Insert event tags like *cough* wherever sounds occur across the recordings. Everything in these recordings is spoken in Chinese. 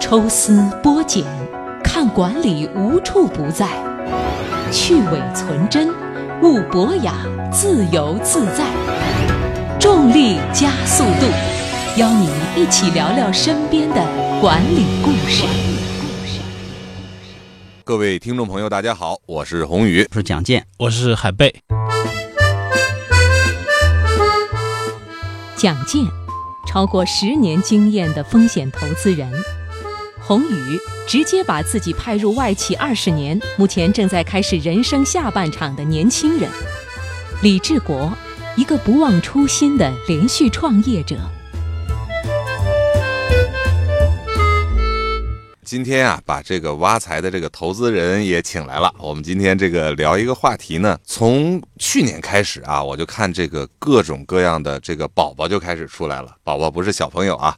抽丝剥茧，看管理无处不在，去伪存真，悟博雅，自由自在。重力加速度，邀你一起聊聊身边的管理故事。各位听众朋友，大家好，我是宏宇。我是蒋健，我是海贝。蒋健，超过十年经验的风险投资人；宏宇直接把自己派入外企二十年，目前正在开始人生下半场的年轻人；李志国，一个不忘初心的连续创业者。今天啊，把这个挖财的这个投资人也请来了。我们今天这个聊一个话题呢，从去年开始啊，我就看这个各种各样的这个宝宝就开始出来了。宝宝不是小朋友啊，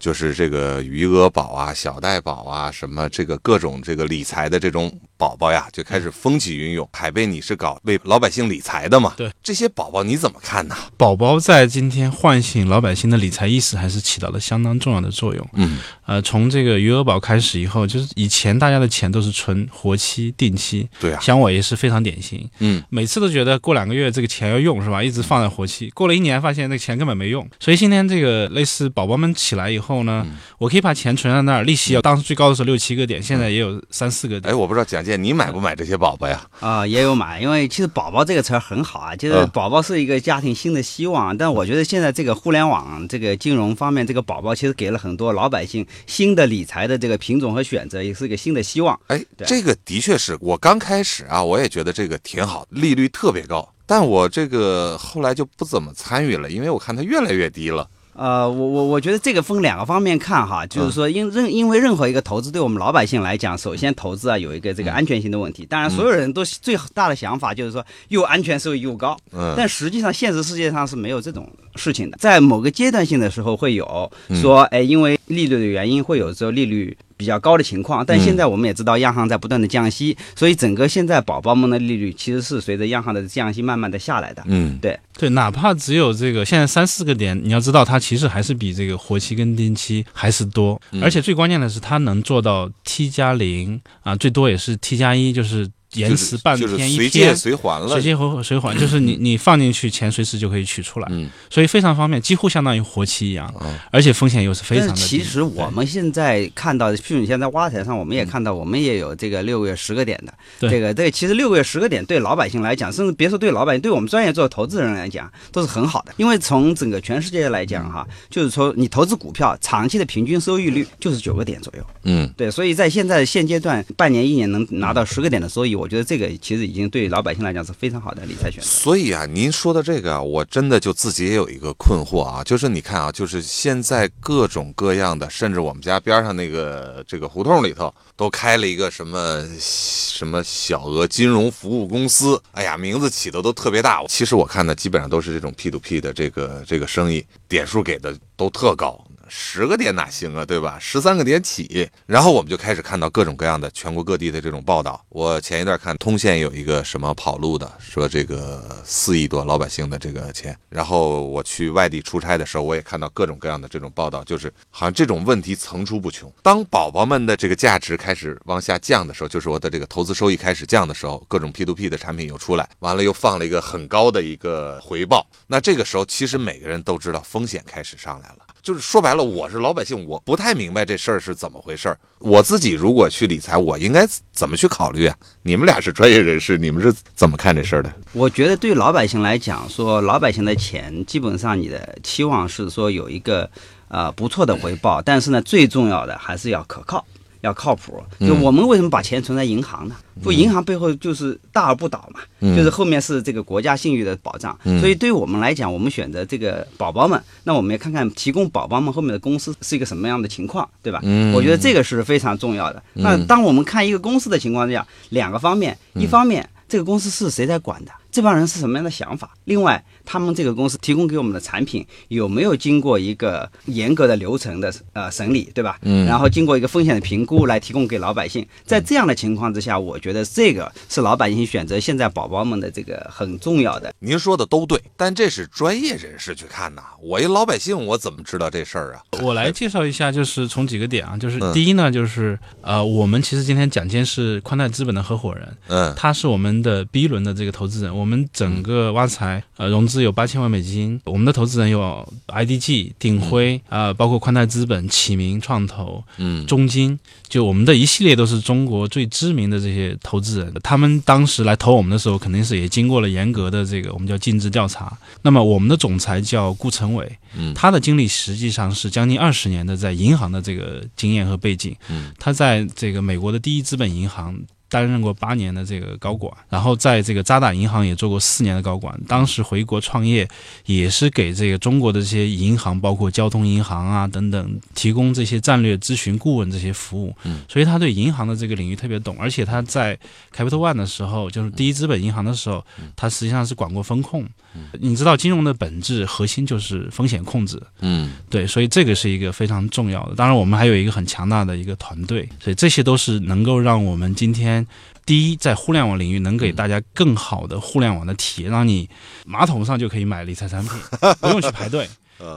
就是这个余额宝啊、小贷宝啊，什么这个各种这个理财的这种宝宝呀，就开始风起云涌。海贝，你是搞为老百姓理财的嘛？对，这些宝宝你怎么看呢？宝宝在今天唤醒老百姓的理财意识，还是起到了相当重要的作用。嗯，呃，从这个余额宝开始以后，就是以前大家的钱都是存活期、定期，对啊，像我也是非常典型。嗯，每次都觉得过两个月这个钱要用是吧？一直放在活期，过了一年发现那个钱根本没用。所以今天这个类似宝宝们起来以后呢，我可以把钱存在那儿，利息要当时最高的时候六七个点，现在也有三四个点。哎，我不知道蒋健你买不买这些宝宝呀？啊、也有买，因为其实宝宝这个词儿很好啊，就是嗯宝宝是一个家庭新的希望。但我觉得现在这个互联网这个金融方面，这个宝宝其实给了很多老百姓新的理财的这个品种和选择，也是一个新的希望。哎，对这个的确是我刚开始啊，我也觉得这个挺好，利率特别高，但我这个后来就不怎么参与了，因为我看它越来越低了。呃，我我我觉得这个分两个方面看哈，就是说因任因为任何一个投资对我们老百姓来讲，首先投资啊有一个这个安全性的问题。当然，所有人都最大的想法就是说又安全收益又高，嗯，但实际上现实世界上是没有这种事情的。在某个阶段性的时候会有嗯说，哎，因为利率的原因会有时候利率。比较高的情况，但现在我们也知道央行在不断的降息，所以整个现在宝宝们的利率其实是随着央行的降息慢慢的下来的。嗯，对，对，哪怕只有这个现在三四个点，你要知道它其实还是比这个活期跟定期还是多，嗯。而且最关键的是它能做到 T 加零啊，最多也是 T 加一，就是延迟半就是天、一随借。随还了随。借回随还，就是你 *laughs* 你放进去钱随时就可以取出来，嗯所以非常方便，几乎相当于活期一样，嗯而且风险又是非常的低。其实我们现在看到的，譬如你现在挖财上，我们也看到，我们也有这个六个月十个点的。对这个这个其实六个月十个点对老百姓来讲，甚至别说对老百姓，对我们专业做投资人来讲，都是很好的。因为从整个全世界来讲哈，就是说你投资股票，长期的平均收益率就是九个点左右。嗯，对，所以在现在现阶段，半年一年能拿到十个点的收益，我觉得这个其实已经对老百姓来讲是非常好的理财选择。所以啊，您说的这个，我真的就自己也有一个困惑啊，就是你看啊，就是现在各种各样的，甚至我们家边上那个这个胡同里头都开了一个什么什么小额金融服务公司，哎呀，名字起的都特别大。其实我看的基本上都是这种 P to P 的这个这个生意，点数给的都特高。十个点哪行啊，对吧？十三个点起，然后我们就开始看到各种各样的全国各地的这种报道。我前一段看通县有一个什么跑路的，说这个四亿多老百姓的这个钱。然后我去外地出差的时候，我也看到各种各样的这种报道，就是好像这种问题层出不穷。当宝宝们的这个价值开始往下降的时候，就是我的这个投资收益开始降的时候，各种 P to P 的产品又出来，完了又放了一个很高的一个回报。那这个时候，其实每个人都知道风险开始上来了。就是说白了，我是老百姓，我不太明白这事儿是怎么回事儿。我自己如果去理财，我应该怎么去考虑啊？你们俩是专业人士，你们是怎么看这事儿的？我觉得对老百姓来讲，说老百姓的钱，基本上你的期望是说有一个呃不错的回报，但是呢，最重要的还是要可靠。要靠谱，就我们为什么把钱存在银行呢？不，银行背后就是大而不倒嘛，就是后面是这个国家信誉的保障。所以对于我们来讲，我们选择这个宝宝们，那我们也看看提供宝宝们后面的公司是一个什么样的情况，对吧？我觉得这个是非常重要的。那当我们看一个公司的情况下，两个方面，一方面这个公司是谁在管的？这帮人是什么样的想法？另外，他们这个公司提供给我们的产品有没有经过一个严格的流程的呃审理，对吧？嗯然后经过一个风险的评估来提供给老百姓。在这样的情况之下，我觉得这个是老百姓选择现在宝宝们的这个很重要的。您说的都对，但这是专业人士去看呐，我一老百姓我怎么知道这事儿啊？我来介绍一下，就是从几个点啊，就是嗯第一呢，就是呃，我们其实今天蒋坚是宽带资本的合伙人，嗯他是我们的 B 轮的这个投资人，我们整个挖财呃融资有八千万美金，我们的投资人有 IDG、鼎晖啊、呃包括宽带资本、启明创投、嗯。中金，就我们的一系列都是中国最知名的这些投资人，他们当时来投我们的时候，肯定是也经过了严格的这个我们叫尽职调查。那么我们的总裁叫顾成伟，嗯。他的经历实际上是将近二十年的在银行的这个经验和背景。嗯。他在这个美国的第一资本银行担任过八年的这个高管，然后在这个渣打银行也做过四年的高管。当时回国创业，也是给这个中国的这些银行，包括交通银行啊等等，提供这些战略咨询顾问这些服务。嗯，所以他对银行的这个领域特别懂，而且他在 Capital One 的时候，就是第一资本银行的时候，他实际上是管过风控。嗯你知道金融的本质核心就是风险控制，嗯对，所以这个是一个非常重要的。当然，我们还有一个很强大的一个团队，所以这些都是能够让我们今天第一在互联网领域能给大家更好的互联网的体验，让你马桶上就可以买理财产品，*laughs* 不用去排队。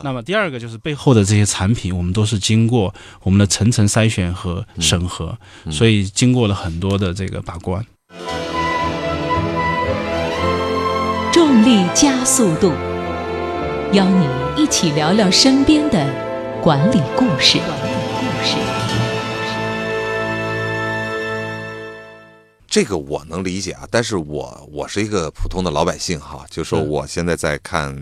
那么第二个就是背后的这些产品，我们都是经过我们的层层筛选和审核，所以经过了很多的这个把关。重力加速度，邀你一起聊聊身边的管理故事。管理故事。这个我能理解啊，但是我我是一个普通的老百姓哈，就说我现在在看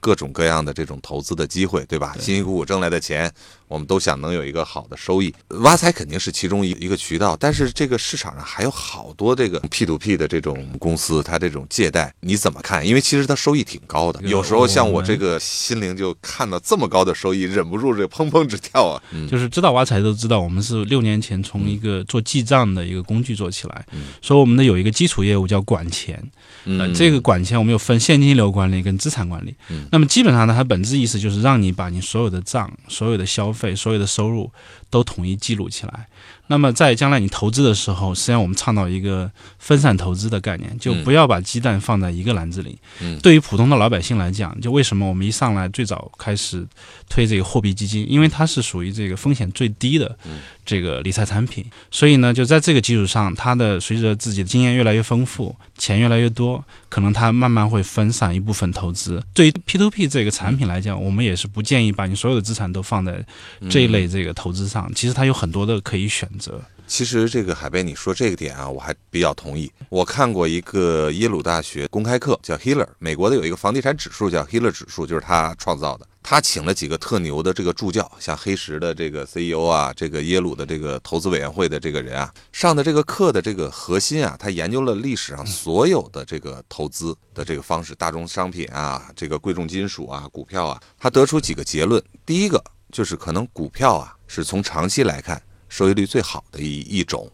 各种各样的这种投资的机会，对吧？辛辛苦苦挣来的钱，我们都想能有一个好的收益。挖财肯定是其中一一个渠道，但是这个市场上还有好多这个 P to P 的这种公司，它这种借贷你怎么看？因为其实它收益挺高的，有时候像我这个心灵就看到这么高的收益，忍不住这砰砰直跳啊。嗯就是知道挖财都知道，我们是六年前从一个做记账的一个工具做起来，所以我们的有一个基础业务叫管钱，呃，嗯，这个管钱我们有分现金流管理跟资产管理。那么基本上呢，它本质意思就是让你把你所有的账、所有的消费、所有的收入都统一记录起来。那么在将来你投资的时候，实际上我们倡导一个分散投资的概念，就不要把鸡蛋放在一个篮子里。嗯对于普通的老百姓来讲，就为什么我们一上来最早开始推这个货币基金，因为它是属于这个风险最低的这个理财产品，所以呢，就在这个基础上，它的随着自己的经验越来越丰富，钱越来越多，可能它慢慢会分散一部分投资。对于 P to P 这个产品来讲，我们也是不建议把你所有的资产都放在这一类这个投资上。其实它有很多的可以选择。其实这个海贝你说这个点啊，我还比较同意。我看过一个耶鲁大学公开课，叫 Hiller，美国的有一个房地产指数叫 Hiller 指数，就是他创造的。他请了几个特牛的这个助教，像黑石的这个 CEO 啊，这个耶鲁的这个投资委员会的这个人啊，上的这个课的这个核心啊，他研究了历史上所有的这个投资的这个方式，大宗商品啊，这个贵重金属啊，股票啊，他得出几个结论。第一个就是可能股票啊是从长期来看收益率最好的一一种，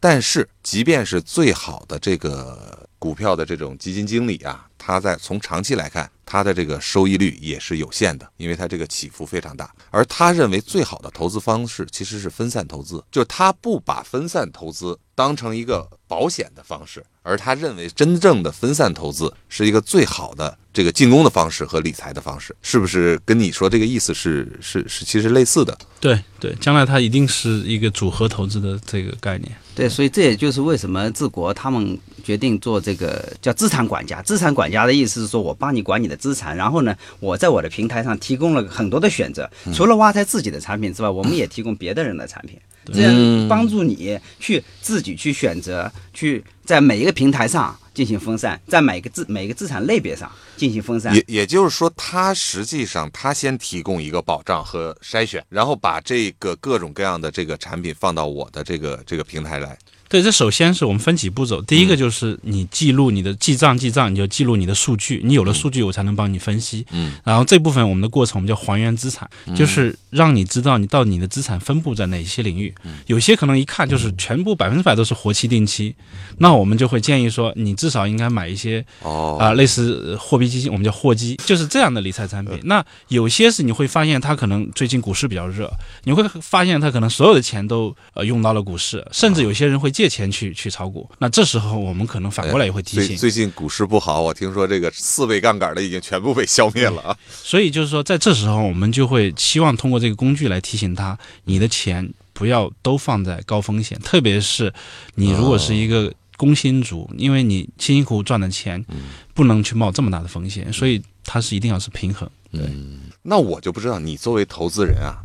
但是即便是最好的这个股票的这种基金经理啊，他在从长期来看，他的这个收益率也是有限的，因为他这个起伏非常大。而他认为最好的投资方式其实是分散投资，就是他不把分散投资当成一个保险的方式，而他认为真正的分散投资是一个最好的这个进攻的方式和理财的方式，是不是跟你说这个意思是是是其实类似的？对对，将来它一定是一个组合投资的这个概念。对，所以这也就是为什么治国他们决定做这个叫资产管家。资产管家的意思是说我帮你管你的资产，然后呢，我在我的平台上提供了很多的选择，除了挖财自己的产品之外，我们也提供别的人的产品，这样帮助你去自己去选择，去在每一个平台上进行分散，在每个资每个资产类别上进行分散。也也就是说，他实际上他先提供一个保障和筛选，然后把这个各种各样的这个产品放到我的这个这个平台来，对，这首先是我们分几步走。第一个就是你记录你的记账，记账你就记录你的数据，你有了数据，我才能帮你分析。嗯，然后这部分我们的过程我们叫还原资产，就是让你知道你到底你的资产分布在哪些领域。有些可能一看就是全部百分之百都是活期定期，那我们就会建议说，你至少应该买一些哦啊、类似呃货币基金，我们叫货基，就是这样的理财产品。那有些是你会发现它可能最近股市比较热，你会发现它可能所有的钱都呃用到了股市，甚至有些人会借钱去去炒股。那这时候我们可能反过来也会提最醒，最近股市不好，我听说这个四倍杠杆的已经全部被消灭了啊。*laughs* 所以就是说在这时候我们就会希望通过这个工具来提醒他，你的钱不要都放在高风险，特别是你如果是一个工薪族，因为你辛辛苦苦赚的钱，不能去冒这么大的风险，所以它是一定要是平衡。对。那我就不知道，你作为投资人啊，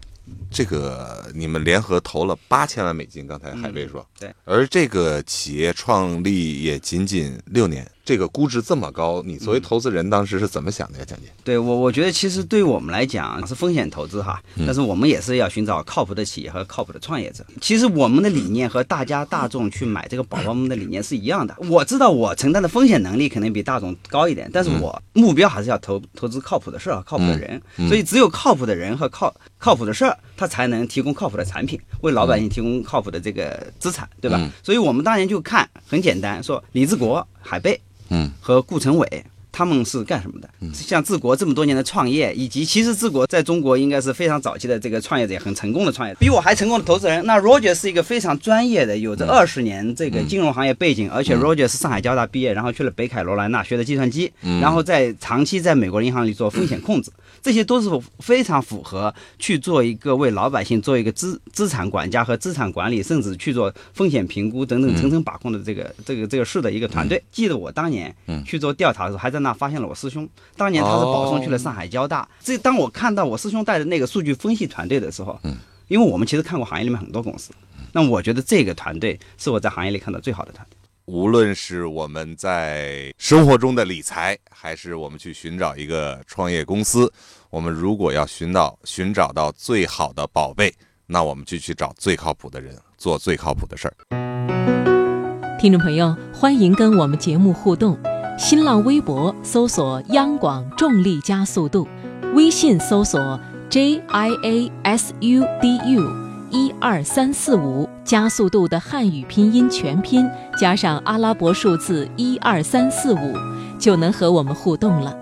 这个你们联合投了八千万美金，刚才海贝说，对，而这个企业创立也仅仅六年，这个估值这么高，你作为投资人当时是怎么想的呀，蒋姐？对我，我觉得其实对于我们来讲是风险投资哈，但是我们也是要寻找靠谱的企业和靠谱的创业者。其实我们的理念和大家大众去买这个宝宝们的理念是一样的。我知道我承担的风险能力可能比大众高一点，但是我目标还是要投投资靠谱的事儿和靠谱的人。所以只有靠谱的人和靠靠谱的事儿，他才能提供靠谱的产品，为老百姓提供靠谱的这个资产，对吧？嗯所以我们当年就看很简单，说李志国、海贝，嗯和顾成伟。他们是干什么的？像治国这么多年的创业，以及其实治国在中国应该是非常早期的这个创业者，也很成功的创业。者，比我还成功的投资人。那 Roger 是一个非常专业的，有着二十年这个金融行业背景，而且 Roger 是上海交大毕业，然后去了北卡罗来纳学的计算机，然后在长期在美国银行里做风险控制，这些都是非常符合去做一个为老百姓做一个资资产管家和资产管理，甚至去做风险评估等等层层把控的这个这个这个事的一个团队。记得我当年去做调查的时候，还在那发现了我师兄，当年他是保送去了上海交大。这当我看到我师兄带的那个数据分析团队的时候，嗯因为我们其实看过行业里面很多公司，那我觉得这个团队是我在行业里看到最好的团队。无论是我们在生活中的理财，还是我们去寻找一个创业公司，我们如果要寻到寻找到最好的宝贝，那我们就去找最靠谱的人，做最靠谱的事儿。听众朋友，欢迎跟我们节目互动。新浪微博搜索“央广重力加速度”，微信搜索 “j i a s u d u”，一二三四五加速度的汉语拼音全拼加上阿拉伯数字一二三四五，就能和我们互动了。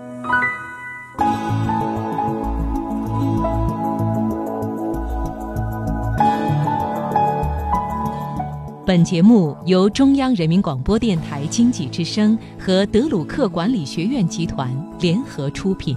本节目由中央人民广播电台经济之声和德鲁克管理学院集团联合出品。